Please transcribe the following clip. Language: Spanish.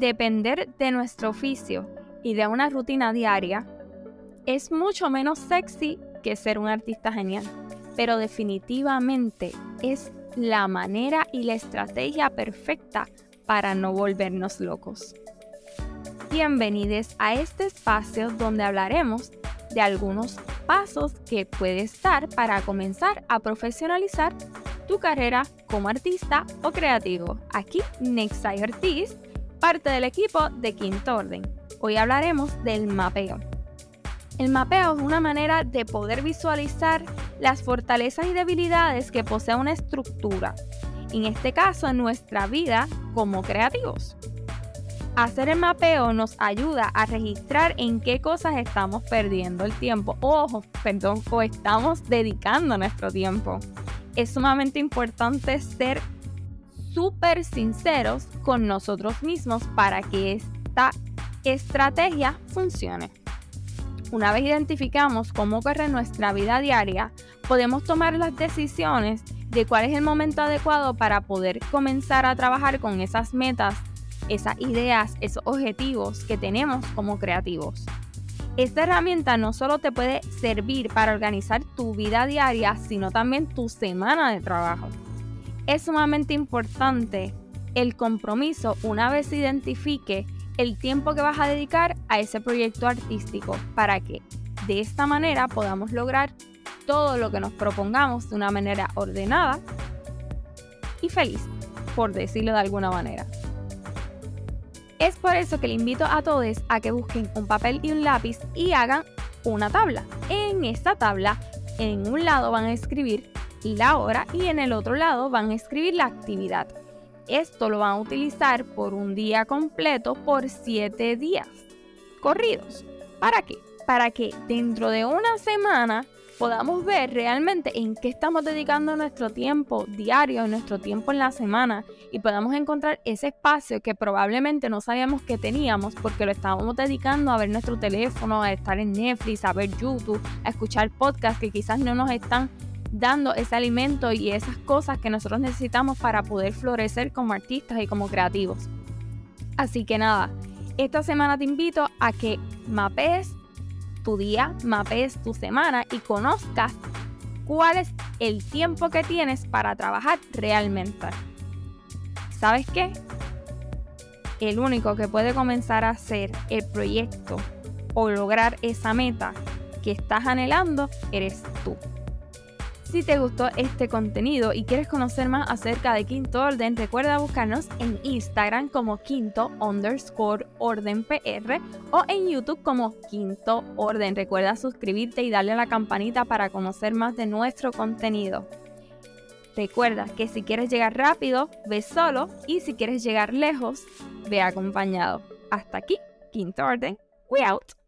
depender de nuestro oficio y de una rutina diaria es mucho menos sexy que ser un artista genial, pero definitivamente es la manera y la estrategia perfecta para no volvernos locos. Bienvenidos a este espacio donde hablaremos de algunos pasos que puedes dar para comenzar a profesionalizar tu carrera como artista o creativo. Aquí Nexai Ortiz, parte del equipo de Quinto Orden. Hoy hablaremos del mapeo. El mapeo es una manera de poder visualizar las fortalezas y debilidades que posee una estructura, en este caso en nuestra vida como creativos. Hacer el mapeo nos ayuda a registrar en qué cosas estamos perdiendo el tiempo, ojo, perdón, o estamos dedicando nuestro tiempo. Es sumamente importante ser súper sinceros con nosotros mismos para que esta estrategia funcione. Una vez identificamos cómo corre nuestra vida diaria, podemos tomar las decisiones de cuál es el momento adecuado para poder comenzar a trabajar con esas metas esas ideas, esos objetivos que tenemos como creativos. Esta herramienta no solo te puede servir para organizar tu vida diaria, sino también tu semana de trabajo. Es sumamente importante el compromiso una vez identifique el tiempo que vas a dedicar a ese proyecto artístico para que de esta manera podamos lograr todo lo que nos propongamos de una manera ordenada y feliz, por decirlo de alguna manera. Es por eso que le invito a todos a que busquen un papel y un lápiz y hagan una tabla. En esta tabla, en un lado van a escribir la hora y en el otro lado van a escribir la actividad. Esto lo van a utilizar por un día completo por 7 días corridos. ¿Para qué? Para que dentro de una semana podamos ver realmente en qué estamos dedicando nuestro tiempo diario, nuestro tiempo en la semana y podamos encontrar ese espacio que probablemente no sabíamos que teníamos porque lo estábamos dedicando a ver nuestro teléfono, a estar en Netflix, a ver YouTube, a escuchar podcasts que quizás no nos están dando ese alimento y esas cosas que nosotros necesitamos para poder florecer como artistas y como creativos. Así que nada, esta semana te invito a que mapees tu día, mapees tu semana y conozcas cuál es el tiempo que tienes para trabajar realmente. ¿Sabes qué? El único que puede comenzar a hacer el proyecto o lograr esa meta que estás anhelando eres tú. Si te gustó este contenido y quieres conocer más acerca de Quinto Orden, recuerda buscarnos en Instagram como Quinto underscore Orden PR o en YouTube como Quinto Orden. Recuerda suscribirte y darle a la campanita para conocer más de nuestro contenido. Recuerda que si quieres llegar rápido, ve solo y si quieres llegar lejos, ve acompañado. Hasta aquí, Quinto Orden. We out.